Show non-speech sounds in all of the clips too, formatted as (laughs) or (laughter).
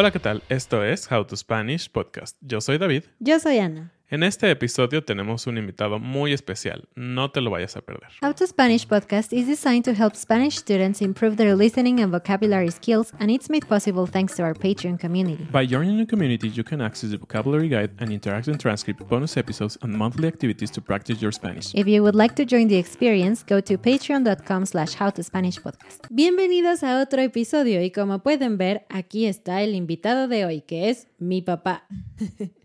Hola, ¿qué tal? Esto es How to Spanish Podcast. Yo soy David. Yo soy Ana. En este episodio tenemos un invitado muy especial. No te lo vayas a perder. How to Spanish podcast is designed to help Spanish students improve their listening and vocabulary skills, and it's made possible thanks to our Patreon community. By joining the community, you can access the vocabulary guide and interactive transcript, bonus episodes, and monthly activities to practice your Spanish. If you would like to join the experience, go to patreon.com slash howtospanishpodcast. Bienvenidos a otro episodio y como pueden ver, aquí está el invitado de hoy, que es mi papá. (laughs)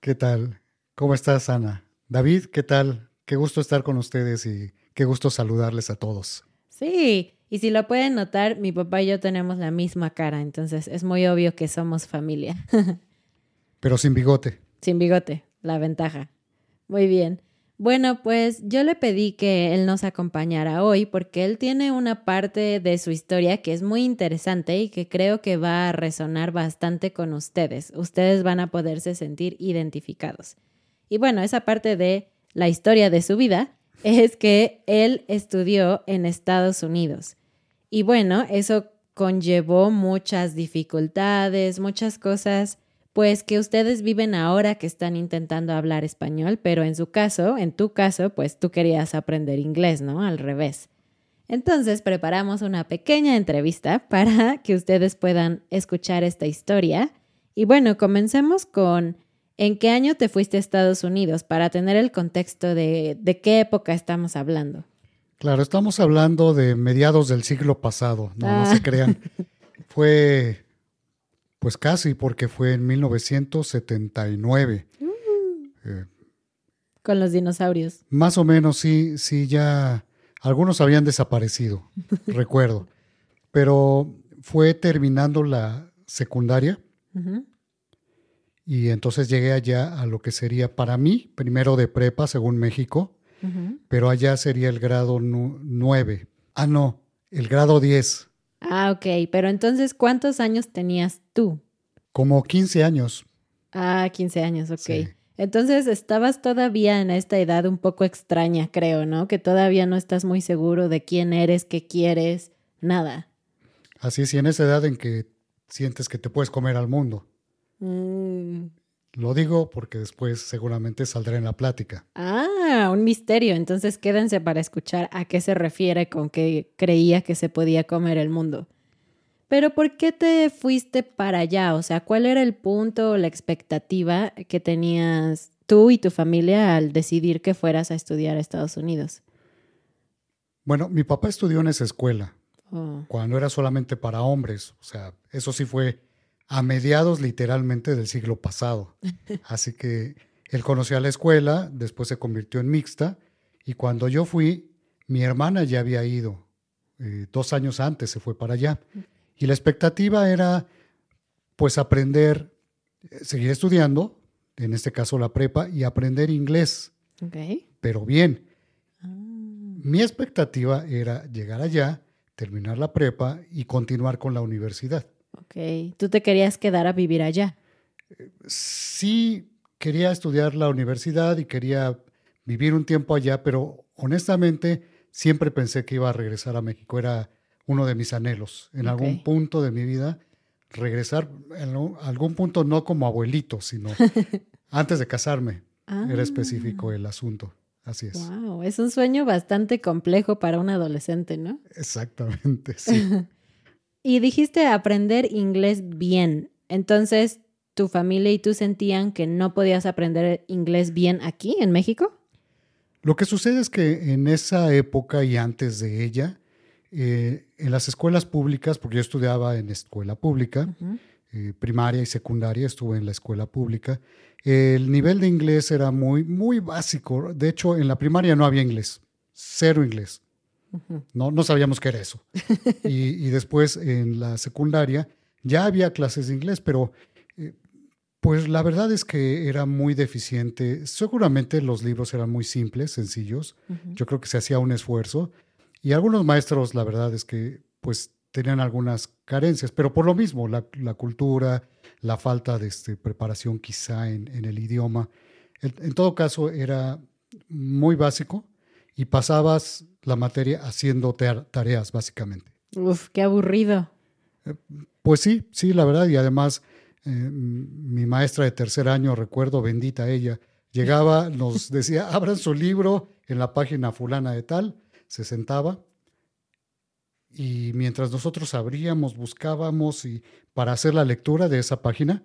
¿Qué tal? ¿Cómo estás, Ana? David, ¿qué tal? Qué gusto estar con ustedes y qué gusto saludarles a todos. Sí, y si lo pueden notar, mi papá y yo tenemos la misma cara, entonces es muy obvio que somos familia. (laughs) Pero sin bigote. Sin bigote, la ventaja. Muy bien. Bueno, pues yo le pedí que él nos acompañara hoy porque él tiene una parte de su historia que es muy interesante y que creo que va a resonar bastante con ustedes. Ustedes van a poderse sentir identificados. Y bueno, esa parte de la historia de su vida (laughs) es que él estudió en Estados Unidos. Y bueno, eso conllevó muchas dificultades, muchas cosas pues que ustedes viven ahora que están intentando hablar español, pero en su caso, en tu caso, pues tú querías aprender inglés, ¿no? Al revés. Entonces preparamos una pequeña entrevista (laughs) para que ustedes puedan escuchar esta historia. Y bueno, comencemos con ¿en qué año te fuiste a Estados Unidos para tener el contexto de, de qué época estamos hablando? Claro, estamos hablando de mediados del siglo pasado, no, no se Ah. crean. (laughs) Fue, pues casi, porque fue en 1979. Eh, Con los dinosaurios. más o menos, sí, sí, ya algunos habían desaparecido, (laughs) recuerdo. Pero fue terminando la secundaria Ujú. y entonces llegué allá a lo que sería para mí, primero de prepa, según México, Ujú. pero allá sería el grado 9. Ah, no, el grado 10, Ah, ok. Pero entonces, ¿cuántos años tenías tú? como 15 años. Ah, 15 años, ok. Sí. Entonces estabas todavía en esta edad un poco extraña, creo, ¿no? Que todavía no estás muy seguro de quién eres, qué quieres, nada. Así es, y en esa edad en que sientes que te puedes comer al mundo. Mm. Lo digo porque después seguramente saldrá en la plática. Ah, un misterio. Entonces quédense para escuchar a qué se refiere con que creía que se podía comer el mundo. Pero ¿por qué te fuiste para allá? O sea, ¿cuál era el punto o la expectativa que tenías tú y tu familia al decidir que fueras a estudiar a Estados Unidos? Bueno, mi papá estudió en esa escuela, Oh. cuando era solamente para hombres. O sea, eso sí fue a mediados literalmente del siglo pasado. (laughs) Así que él conoció la escuela, después se convirtió en mixta, y cuando yo fui, mi hermana ya había ido. eh, dos años antes se fue para allá. Y la expectativa era, pues, aprender, eh, seguir estudiando, en este caso la prepa, y aprender inglés, pero bien. Ah. Mi expectativa era llegar allá, terminar la prepa y continuar con la universidad. Ok, tú te querías quedar a vivir allá. Sí, quería estudiar la universidad y quería vivir un tiempo allá, pero honestamente siempre pensé que iba a regresar a México. Era uno de mis anhelos. En algún punto de mi vida, regresar, en algún- algún punto no como abuelito, sino (laughs) antes de casarme. Era específico el asunto. Así es. Wow, es un sueño bastante complejo para un adolescente, ¿no? Exactamente, sí. (laughs) Y dijiste aprender inglés bien. Entonces, ¿tu familia y tú sentían que no podías aprender inglés bien aquí, en México? Lo que sucede es que en esa época y antes de ella, eh, en las escuelas públicas, porque yo estudiaba en escuela pública, eh, primaria y secundaria, estuve en la escuela pública, el nivel de inglés era muy, muy básico. De hecho, en la primaria no había inglés, cero inglés. No, no sabíamos qué era eso. y, y después en la secundaria ya había clases de inglés, pero eh, pues la verdad es que era muy deficiente. Seguramente los libros eran muy simples, sencillos. Yo creo que se hacía un esfuerzo. Y algunos maestros, la verdad es que pues tenían algunas carencias, pero por lo mismo, la, la cultura, la falta de este, preparación quizá en, en el idioma. En, en todo caso, era muy básico y pasabas la materia haciendo tar- tareas, básicamente. Uf, qué aburrido. Pues sí, sí, la verdad. Y además, eh, mi maestra de tercer año, recuerdo, bendita ella, llegaba, nos (laughs) decía, abran su libro en la página fulana de tal, se sentaba. Y mientras nosotros abríamos, buscábamos y para hacer la lectura de esa página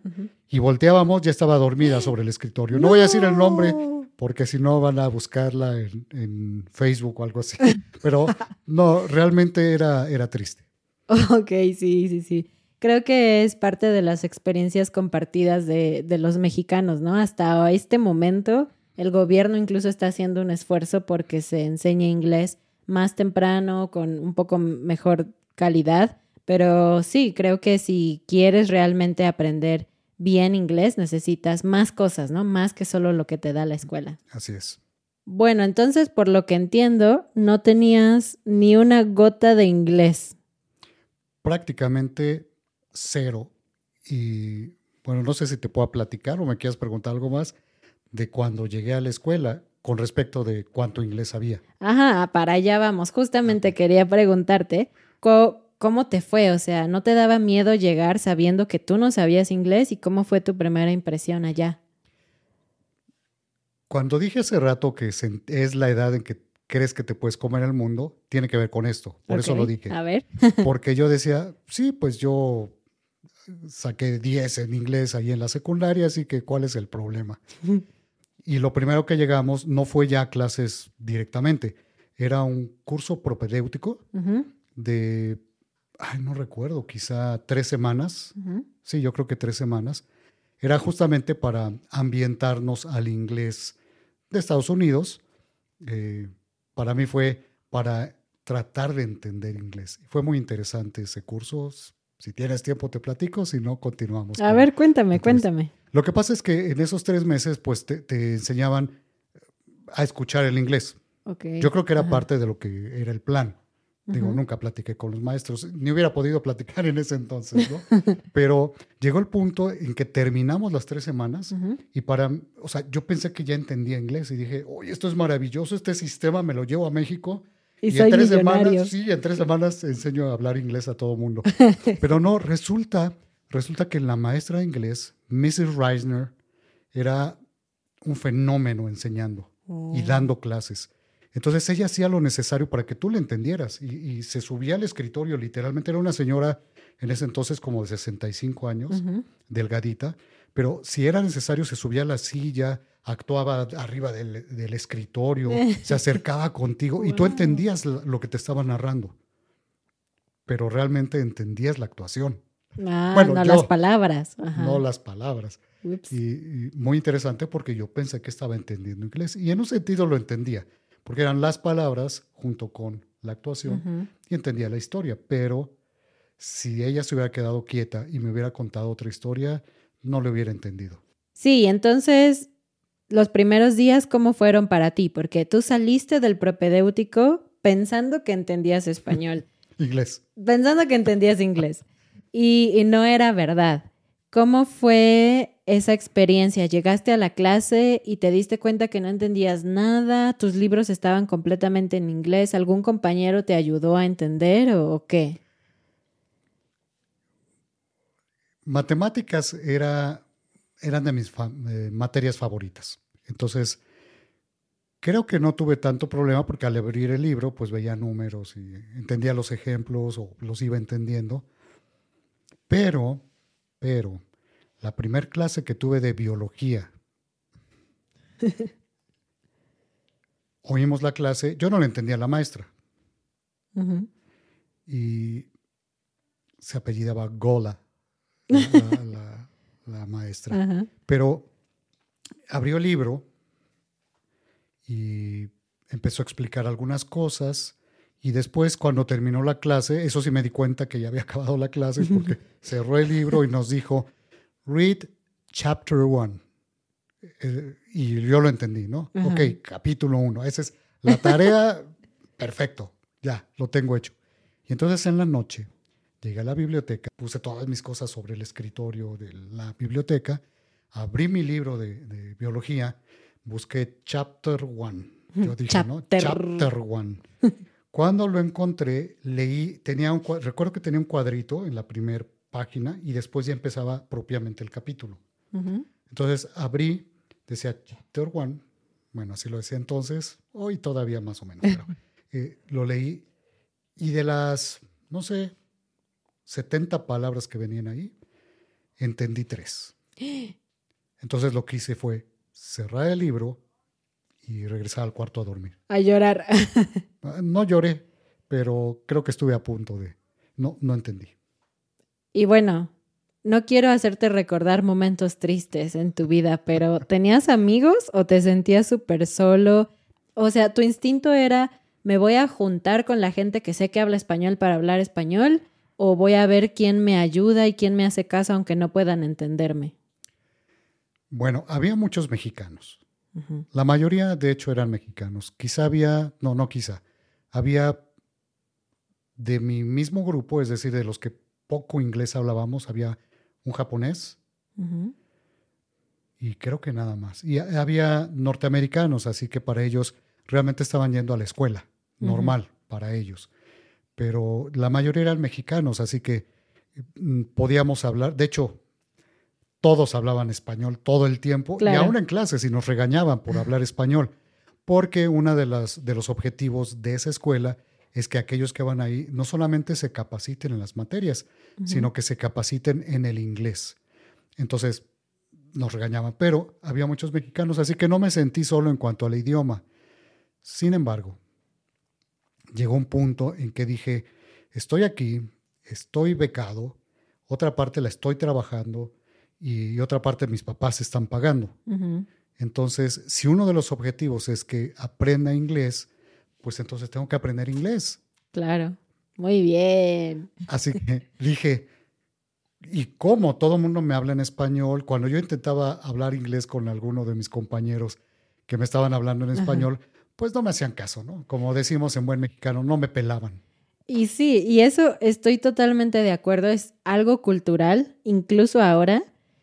y volteábamos, ya estaba dormida sobre el escritorio. No, voy a decir el nombre porque si no van a buscarla en, en Facebook o algo así. (laughs) Pero no, realmente era, era triste. Ok, sí, sí, sí. Creo que es parte de las experiencias compartidas de, de los mexicanos, ¿no? Hasta este momento, el gobierno incluso está haciendo un esfuerzo porque se enseñe inglés más temprano, con un poco mejor calidad. Pero sí, creo que si quieres realmente aprender bien inglés, necesitas más cosas, ¿no? Más que solo lo que te da la escuela. Así es. Bueno, entonces, por lo que entiendo, no tenías ni una gota de inglés. prácticamente cero. Y bueno, no sé si te puedo platicar o me quieras preguntar algo más de cuando llegué a la escuela con respecto de cuánto inglés sabía. Ajá, para allá vamos. Justamente quería preguntarte, ¿cómo te fue? O sea, ¿no te daba miedo llegar sabiendo que tú no sabías inglés y cómo fue tu primera impresión allá? Cuando dije hace rato que es la edad en que crees que te puedes comer el mundo, tiene que ver con esto. Por eso lo dije. A ver. (laughs) Porque yo decía, sí, pues yo saqué 10 en inglés ahí en la secundaria, así que ¿cuál es el problema? (laughs) Y lo primero que llegamos no fue ya a clases directamente, era un curso propedéutico de, ay, no recuerdo, quizá tres semanas. Sí, yo creo que tres semanas. Era justamente para ambientarnos al inglés de Estados Unidos. Eh, para mí fue para tratar de entender inglés. Fue muy interesante ese curso. Si tienes tiempo te platico, si no, continuamos. A ver, cuéntame, cuéntame. Lo que pasa es que en esos tres meses, pues te, te enseñaban a escuchar el inglés. Ok. Yo creo que era Ajá. parte de lo que era el plan. Digo, nunca platiqué con los maestros, ni hubiera podido platicar en ese entonces, ¿no? (laughs) Pero llegó el punto en que terminamos las tres semanas Ujú. y para, o sea, yo pensé que ya entendía inglés y dije, oye, esto es maravilloso, este sistema me lo llevo a México. Y, en soy tres millonario. semanas, sí, en tres semanas enseño a hablar inglés a todo mundo. (laughs) Pero no, resulta, resulta que la maestra de inglés, Mrs. Reisner, era un fenómeno enseñando y Oh. dando clases. Entonces ella hacía lo necesario para que tú le entendieras y, y se subía al escritorio, literalmente era una señora en ese entonces como de 65 años, Ujú. delgadita, pero si era necesario se subía a la silla, actuaba arriba del, del escritorio, (laughs) se acercaba contigo y tú entendías lo que te estaba narrando, pero realmente entendías la actuación, Ah, Bueno, no yo- las palabras. Ajá. no las palabras. Y muy interesante porque yo pensé que estaba entendiendo inglés y en un sentido lo entendía, porque eran las palabras junto con la actuación y entendía la historia, pero si ella se hubiera quedado quieta y me hubiera contado otra historia, no le hubiera entendido. Sí, entonces, los primeros días, ¿cómo fueron para ti? Porque tú saliste del propedéutico pensando que entendías español. (laughs) Inglés. Pensando que entendías inglés. Y, y no era verdad. ¿Cómo fue esa experiencia? ¿Llegaste a la clase y te diste cuenta que no entendías nada? ¿Tus libros estaban completamente en inglés? ¿Algún compañero te ayudó a entender o, qué? Matemáticas era, eran de mis eh, materias favoritas. Entonces, creo que no tuve tanto problema porque al abrir el libro, pues veía números y entendía los ejemplos o los iba entendiendo. Pero, pero, la primer clase que tuve de biología, (laughs) oímos la clase, yo no le entendía a la maestra y se apellidaba Gola, la, la- (laughs) la- la maestra. Pero abrió el libro y empezó a explicar algunas cosas. Y después, cuando terminó la clase, eso sí me di cuenta que ya había (laughs) acabado la clase porque cerró el libro y nos dijo, read chapter one. Eh, y yo lo entendí, ¿no? Ajá. Ok, capítulo uno. Esa es la tarea. (laughs) Perfecto, ya, lo tengo hecho. Y entonces en la noche llegué a la biblioteca, puse todas mis cosas sobre el escritorio de la biblioteca, abrí mi libro de, de biología, busqué chapter one. Yo dije, ¿no? Chapter. Chapter one. (laughs) Cuando lo encontré, leí, tenía un, recuerdo que tenía un cuadrito en la primera página y después ya empezaba propiamente el capítulo. Entonces abrí, decía chapter one, bueno, así lo decía entonces, hoy todavía más o menos, pero (laughs) eh, lo leí y de las, no sé, 70 palabras que venían ahí, entendí tres. (gasps) Entonces lo que hice fue cerrar el libro y regresar al cuarto a dormir. A llorar. (laughs) Ah, No lloré, pero creo que estuve a punto de, no, no entendí. Y bueno, no quiero hacerte recordar momentos tristes en tu vida, pero ¿tenías amigos o te sentías súper solo? O sea, tu instinto era, me voy a juntar con la gente que sé que habla español para hablar español, o voy a ver quién me ayuda y quién me hace caso aunque no puedan entenderme. Bueno, había muchos mexicanos. La mayoría, de hecho, eran mexicanos. Quizá había, no, no quizá, había de mi mismo grupo, es decir, de los que poco inglés hablábamos, había un japonés y creo que nada más. Y ha- había norteamericanos, así que para ellos realmente estaban yendo a la escuela, normal para ellos. Pero la mayoría eran mexicanos, así que mm, podíamos hablar. De hecho, todos hablaban español todo el tiempo Claro. y aún en clases y nos regañaban por hablar español, porque uno de, las, de los objetivos de esa escuela es que aquellos que van ahí no solamente se capaciten en las materias, sino que se capaciten en el inglés. Entonces, nos regañaban, pero había muchos mexicanos, así que no me sentí solo en cuanto al idioma. Sin embargo, llegó un punto en que dije, estoy aquí, estoy becado, otra parte la estoy trabajando y otra parte mis papás están pagando. Entonces, si uno de los objetivos es que aprenda inglés, pues entonces tengo que aprender inglés. Claro. Muy bien. Así que (laughs) dije, ¿y cómo todo el mundo me habla en español? Cuando yo intentaba hablar inglés con alguno de mis compañeros que me estaban hablando en español, pues no me hacían caso, ¿no? Como decimos en buen mexicano, no me pelaban. Y sí, y eso estoy totalmente de acuerdo, es algo cultural, incluso ahora.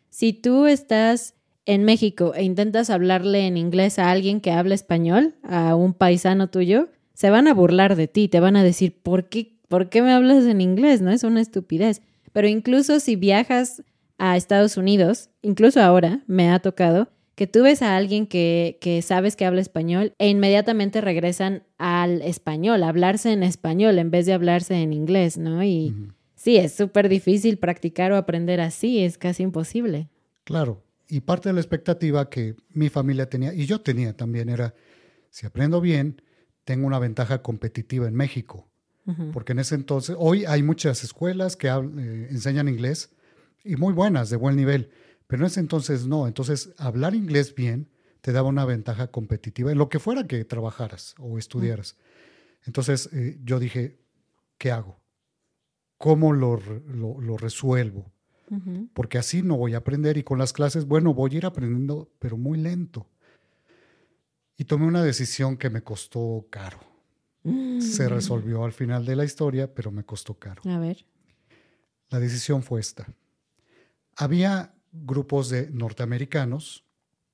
Si tú estás en México e intentas hablarle en inglés a alguien que habla español, a un paisano tuyo, se van a burlar de ti, te van a decir, ¿por qué, ¿por qué me hablas en inglés? No es una estupidez. Pero incluso si viajas a Estados Unidos, incluso ahora me ha tocado, que tú ves a alguien que, que sabes que habla español e inmediatamente regresan al español, a hablarse en español en vez de hablarse en inglés, ¿no? Y sí, es súper difícil practicar o aprender así, es casi imposible. Claro. Y parte de la expectativa que mi familia tenía, y yo tenía también, era, si aprendo bien, tengo una ventaja competitiva en México. Porque en ese entonces, hoy hay muchas escuelas que eh, enseñan inglés y muy buenas, de buen nivel, pero en ese entonces no. Entonces, hablar inglés bien te daba una ventaja competitiva en lo que fuera que trabajaras o estudiaras. Entonces, eh, yo dije, ¿qué hago? ¿Cómo lo, lo- lo resuelvo? Porque así no voy a aprender y con las clases, bueno, voy a ir aprendiendo, pero muy lento. Y tomé una decisión que me costó caro, Se resolvió al final de la historia, pero me costó caro. A ver. La decisión fue esta. Había grupos de norteamericanos,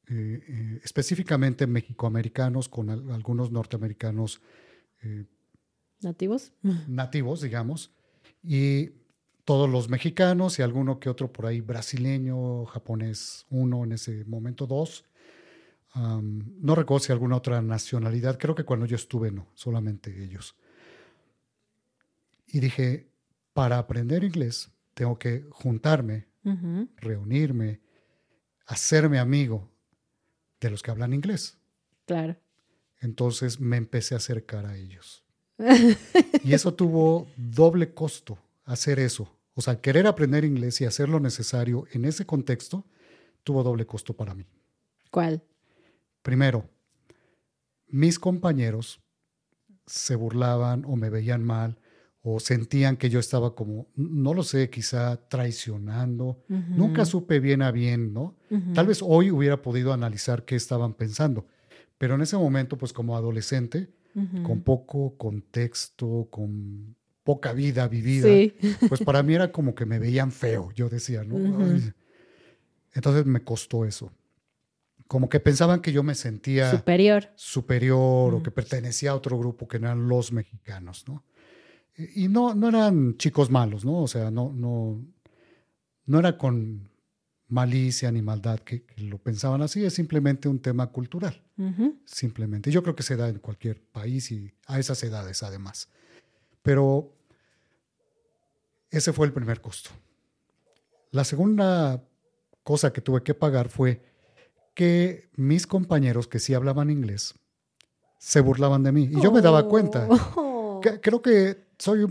eh, eh, específicamente mexicoamericanos, con al- algunos norteamericanos eh, ¿Nativos? (laughs) nativos, digamos, y todos los mexicanos y alguno que otro por ahí brasileño, japonés, uno en ese momento, dos. No recuerdo si alguna otra nacionalidad, creo que cuando yo estuve no, solamente ellos. Y dije, para aprender inglés tengo que juntarme, reunirme, hacerme amigo de los que hablan inglés. Claro. Entonces me empecé a acercar a ellos. (laughs) y eso tuvo doble costo, hacer eso. O sea, querer aprender inglés y hacer lo necesario en ese contexto tuvo doble costo para mí. ¿Cuál? Primero, mis compañeros se burlaban o me veían mal o sentían que yo estaba como, no lo sé, quizá traicionando. Nunca supe bien a bien, ¿no? Tal vez hoy hubiera podido analizar qué estaban pensando, pero en ese momento, pues como adolescente, con poco contexto, con poca vida vivida, Sí. pues para mí era como que me veían feo, yo decía, ¿no? Entonces me costó eso. Como que pensaban que yo me sentía Superior. superior o que pertenecía a otro grupo que no eran los mexicanos, ¿no? Y y no, no eran chicos malos, ¿no? O sea, no, no, no era con malicia ni maldad que, que lo pensaban así, es simplemente un tema cultural, Ujú. simplemente. Yo creo que se da en cualquier país y a esas edades además. Pero ese fue el primer costo. La segunda cosa que tuve que pagar fue que mis compañeros que sí hablaban inglés se burlaban de mí. Y yo me daba cuenta. Oh. Que- creo que soy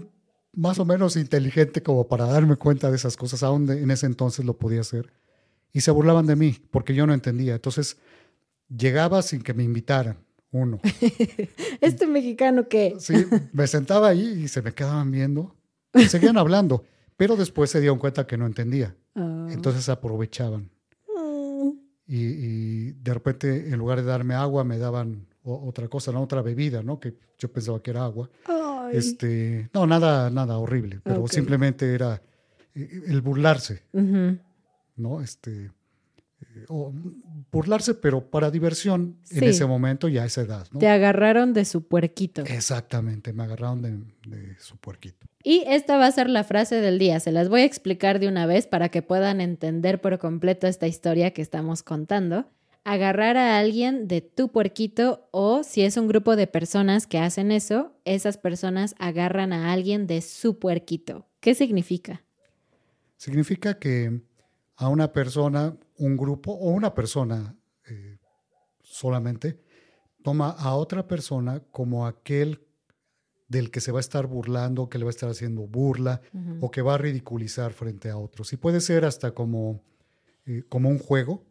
más o menos inteligente como para darme cuenta de esas cosas, aún en ese entonces lo podía hacer. Y se burlaban de mí porque yo no entendía. Entonces llegaba sin que me invitaran, uno. (laughs) Este mexicano que. Sí, me sentaba ahí y se me quedaban viendo. Y seguían hablando, pero después se dieron cuenta que no entendía. Ah. Entonces aprovechaban. Y, y de repente, en lugar de darme agua, me daban otra cosa, ¿no? otra bebida, ¿no? Que yo pensaba que era agua. Ay. Este, no, nada, nada horrible, pero simplemente era eh, el burlarse. ¿no? Este, eh, o burlarse, pero para diversión en ese momento y a esa edad, ¿no? Te agarraron de su puerquito. Exactamente, me agarraron de, de su puerquito. Y esta va a ser la frase del día. Se las voy a explicar de una vez para que puedan entender por completo esta historia que estamos contando. Agarrar a alguien de tu puerquito o si es un grupo de personas que hacen eso, esas personas agarran a alguien de su puerquito. ¿Qué significa? Significa que a una persona, un grupo o una persona eh, solamente toma a otra persona como aquel del que se va a estar burlando, que le va a estar haciendo burla o que va a ridiculizar frente a otros. Y puede ser hasta como, eh, como un juego,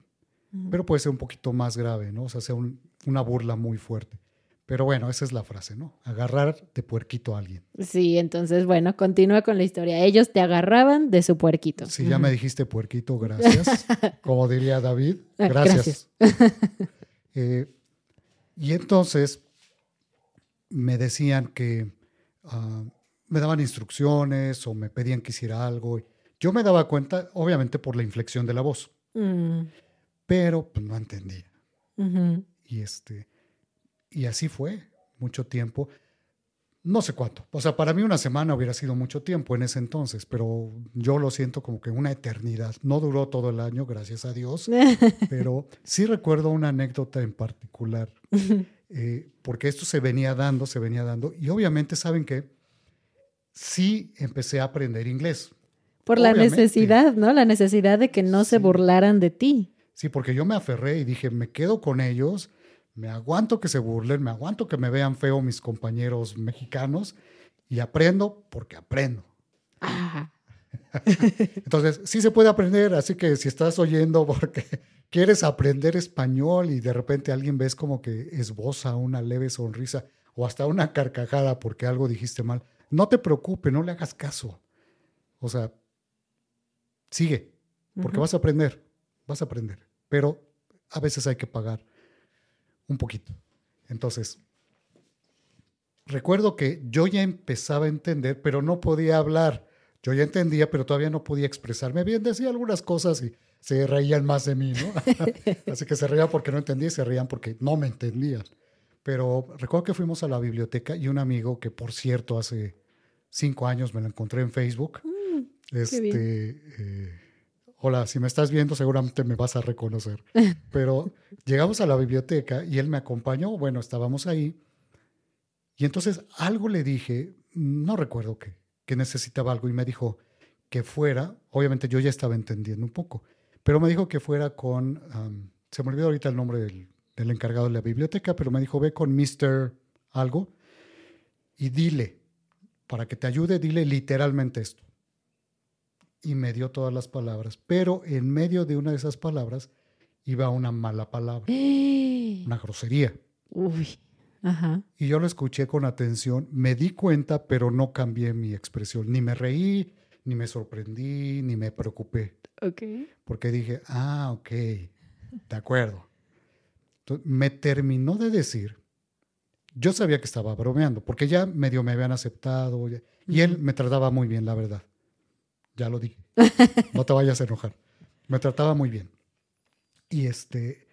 pero puede ser un poquito más grave, ¿no? O sea, sea un- una burla muy fuerte. Pero bueno, esa es la frase, ¿no? Agarrar de puerquito a alguien. Sí, entonces, bueno, continúa con la historia. Ellos te agarraban de su puerquito. Si ya me dijiste puerquito, gracias. (laughs) Como diría David, Ah, gracias. (laughs) Eh, y entonces me decían que ah, me daban instrucciones o me pedían que hiciera algo. Yo me daba cuenta, obviamente, por la inflexión de la voz, Mm, pero pues, no entendía. Y, este, y así fue mucho tiempo. No sé cuánto. O sea, para mí una semana hubiera sido mucho tiempo en ese entonces, pero yo lo siento como que una eternidad. No duró todo el año, gracias a Dios, (laughs) pero sí recuerdo una anécdota en particular, eh, porque esto se venía dando, se venía dando, y obviamente saben que sí empecé a aprender inglés. Por la necesidad, ¿no? La necesidad de que no se burlaran de ti. Sí, porque yo me aferré y dije, me quedo con ellos, me aguanto que se burlen, me aguanto que me vean feo mis compañeros mexicanos y aprendo porque aprendo. (laughs) Entonces, sí se puede aprender, así que si estás oyendo porque (laughs) quieres aprender español y de repente alguien ves como que esboza una leve sonrisa o hasta una carcajada porque algo dijiste mal, no te preocupes, no le hagas caso. O sea, sigue, porque vas a aprender, vas a aprender, pero a veces hay que pagar un poquito. Entonces, recuerdo que yo ya empezaba a entender, pero no podía hablar. Yo ya entendía, pero todavía no podía expresarme bien. Decía algunas cosas y se reían más de mí, ¿no? (laughs) Así que se reían porque no entendía y se reían porque no me entendían. Pero recuerdo que fuimos a la biblioteca y un amigo que, por cierto, hace cinco años me lo encontré en Facebook. este, eh, hola, si me estás viendo seguramente me vas a reconocer. (laughs) Pero llegamos a la biblioteca y él me acompañó, bueno, estábamos ahí. Y entonces algo le dije, no recuerdo qué, que necesitaba algo y me dijo que fuera, obviamente yo ya estaba entendiendo un poco, pero me dijo que fuera con, se me olvidó ahorita el nombre del, del encargado de la biblioteca, pero me dijo, ve con Mr. algo y dile, para que te ayude, dile literalmente esto y me dio todas las palabras, pero en medio de una de esas palabras iba una mala palabra, (gasps) una grosería. Uy, ajá. Y yo lo escuché con atención, me di cuenta, pero no cambié mi expresión, ni me reí, ni me sorprendí, ni me preocupé. Ok. Porque dije, ah, ok, de acuerdo. Entonces, me terminó de decir, yo sabía que estaba bromeando, porque ya medio me habían aceptado, y él me trataba muy bien, la verdad. Ya lo dije. (laughs) No te vayas a enojar. Me trataba muy bien. Y este,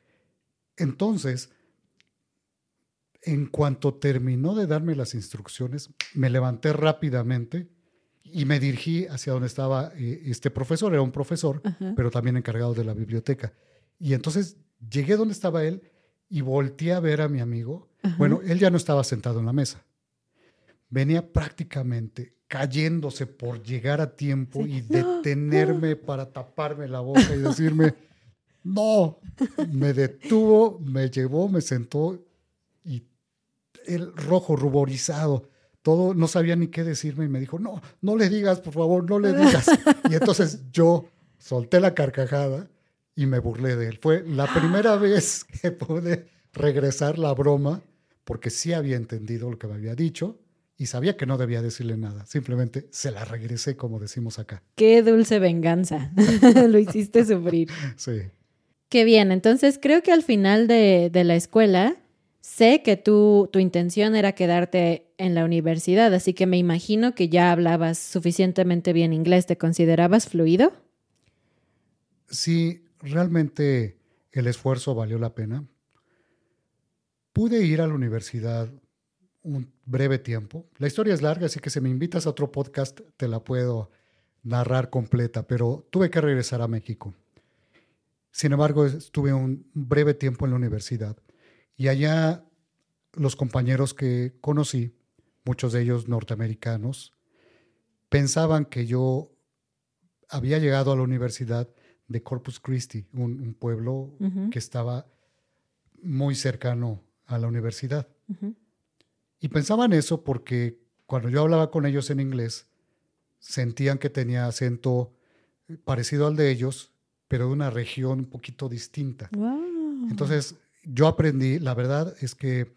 entonces, en cuanto terminó de darme las instrucciones, me levanté rápidamente y me dirigí hacia donde estaba eh, este profesor. Era un profesor, pero también encargado de la biblioteca. Y entonces llegué donde estaba él y volteé a ver a mi amigo. Bueno, él ya no estaba sentado en la mesa. Venía prácticamente cayéndose por llegar a tiempo y detenerme para taparme la boca y decirme, no, me detuvo, me llevó, me sentó y el rojo ruborizado, todo, no sabía ni qué decirme y me dijo, no, no le digas, por favor, no le digas. Y entonces yo solté la carcajada y me burlé de él. Fue la primera (gasps) vez que pude regresar la broma porque sí había entendido lo que me había dicho y sabía que no debía decirle nada. Simplemente se la regresé, como decimos acá. Qué dulce venganza. (laughs) Lo hiciste sufrir. Sí. Qué bien. Entonces creo que al final de, de la escuela sé que tú, tu intención era quedarte en la universidad, así que me imagino que ya hablabas suficientemente bien inglés. ¿Te considerabas fluido? Sí, realmente el esfuerzo valió la pena. Pude ir a la universidad un breve tiempo. La historia es larga, así que si me invitas a otro podcast te la puedo narrar completa, pero tuve que regresar a México. Sin embargo, estuve un breve tiempo en la universidad y allá los compañeros que conocí, muchos de ellos norteamericanos, pensaban que yo había llegado a la universidad de Corpus Christi, un, pueblo que estaba muy cercano a la universidad. Y pensaban eso porque cuando yo hablaba con ellos en inglés, sentían que tenía acento parecido al de ellos, pero de una región un poquito distinta. Entonces, yo aprendí, la verdad es que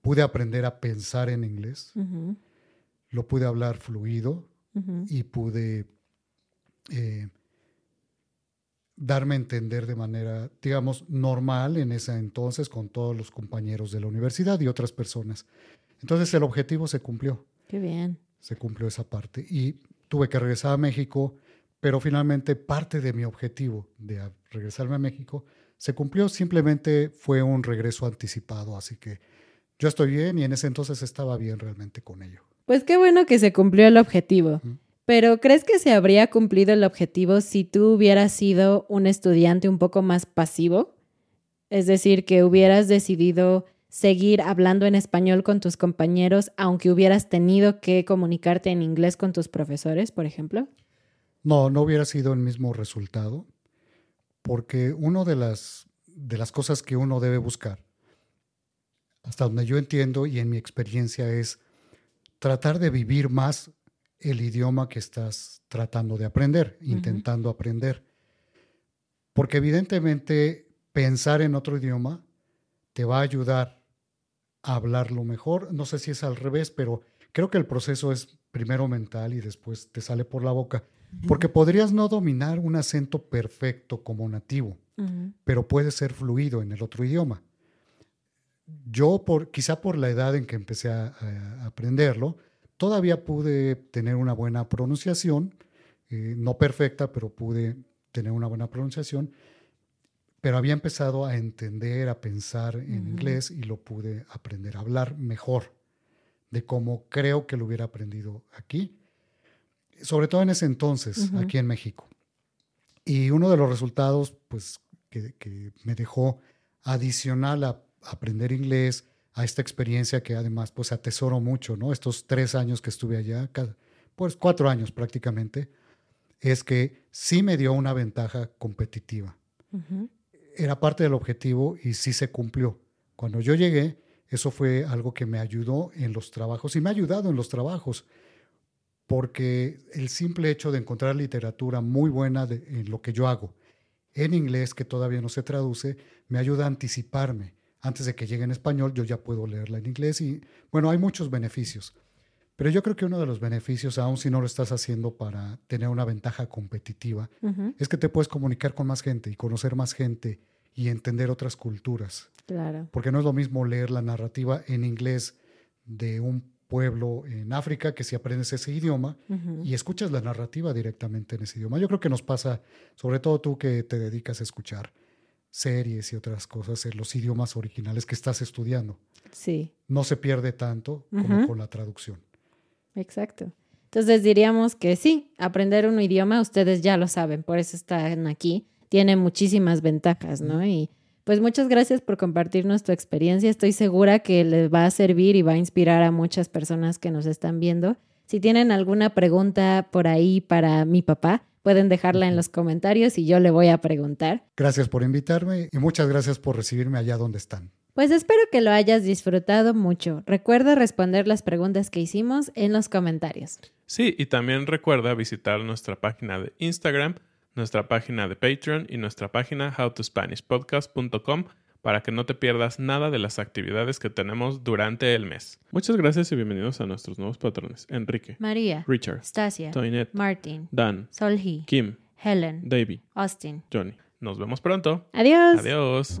pude aprender a pensar en inglés, lo pude hablar fluido y pude eh, darme a entender de manera, digamos, normal en ese entonces con todos los compañeros de la universidad y otras personas. Entonces el objetivo se cumplió. Qué bien. Se cumplió esa parte. Y tuve que regresar a México, pero finalmente parte de mi objetivo de regresarme a México se cumplió. Simplemente fue un regreso anticipado. Así que yo estoy bien y en ese entonces estaba bien realmente con ello. Pues qué bueno que se cumplió el objetivo. Pero ¿crees que se habría cumplido el objetivo si tú hubieras sido un estudiante un poco más pasivo? Es decir, que hubieras decidido seguir hablando en español con tus compañeros, aunque hubieras tenido que comunicarte en inglés con tus profesores, por ejemplo? No, no hubiera sido el mismo resultado, porque una de las, de las cosas que uno debe buscar, hasta donde yo entiendo y en mi experiencia, es tratar de vivir más el idioma que estás tratando de aprender, intentando aprender. Porque evidentemente pensar en otro idioma te va a ayudar hablarlo mejor. No sé si es al revés, pero creo que el proceso es primero mental y después te sale por la boca. Porque podrías no dominar un acento perfecto como nativo, pero puede ser fluido en el otro idioma. yo, por, quizá por la edad en que empecé a, aprenderlo, todavía pude tener una buena pronunciación, eh, no perfecta, pero pude tener una buena pronunciación, pero había empezado a entender, a pensar en inglés y lo pude aprender a hablar mejor de cómo creo que lo hubiera aprendido aquí, sobre todo en ese entonces, aquí en México. Y uno de los resultados, pues, que, que me dejó adicional a aprender inglés, a esta experiencia que además pues atesoro mucho, ¿no? Estos tres años que estuve allá, pues cuatro años prácticamente, es que sí me dio una ventaja competitiva. Era parte del objetivo y sí se cumplió. Cuando yo llegué, eso fue algo que me ayudó en los trabajos y me ha ayudado en los trabajos, porque el simple hecho de encontrar literatura muy buena en lo que yo hago, en inglés que todavía no se traduce, me ayuda a anticiparme antes de que llegue en español, yo ya puedo leerla en inglés y bueno, hay muchos beneficios. Pero yo creo que uno de los beneficios, aun si no lo estás haciendo para tener una ventaja competitiva, es que te puedes comunicar con más gente y conocer más gente y entender otras culturas. Claro. Porque no es lo mismo leer la narrativa en inglés de un pueblo en África que si aprendes ese idioma y escuchas la narrativa directamente en ese idioma. Yo creo que nos pasa, sobre todo tú que te dedicas a escuchar series y otras cosas en los idiomas originales que estás estudiando. Sí. No se pierde tanto como con la traducción. Exacto. Entonces diríamos que sí, aprender un idioma, ustedes ya lo saben, por eso están aquí. Tiene muchísimas ventajas, ¿no? Y pues muchas gracias por compartirnos tu experiencia. Estoy segura que les va a servir y va a inspirar a muchas personas que nos están viendo. Si tienen alguna pregunta por ahí para mi papá, Pueden dejarla en los comentarios y yo le voy a preguntar. Gracias por invitarme y muchas gracias por recibirme allá donde están. Pues espero que lo hayas disfrutado mucho. Recuerda responder las preguntas que hicimos en los comentarios. Sí, y también recuerda visitar nuestra página de Instagram, nuestra página de Patreon y nuestra página howtospanishpodcast.com para que no te pierdas nada de las actividades que tenemos durante el mes. Muchas gracias y bienvenidos a nuestros nuevos patrones. Enrique, María, Richard, Stasia, Toinette, Martin, Dan, Solhi, Kim, Helen, Davey, Austin, Johnny. Nos vemos pronto. Adiós. Adiós.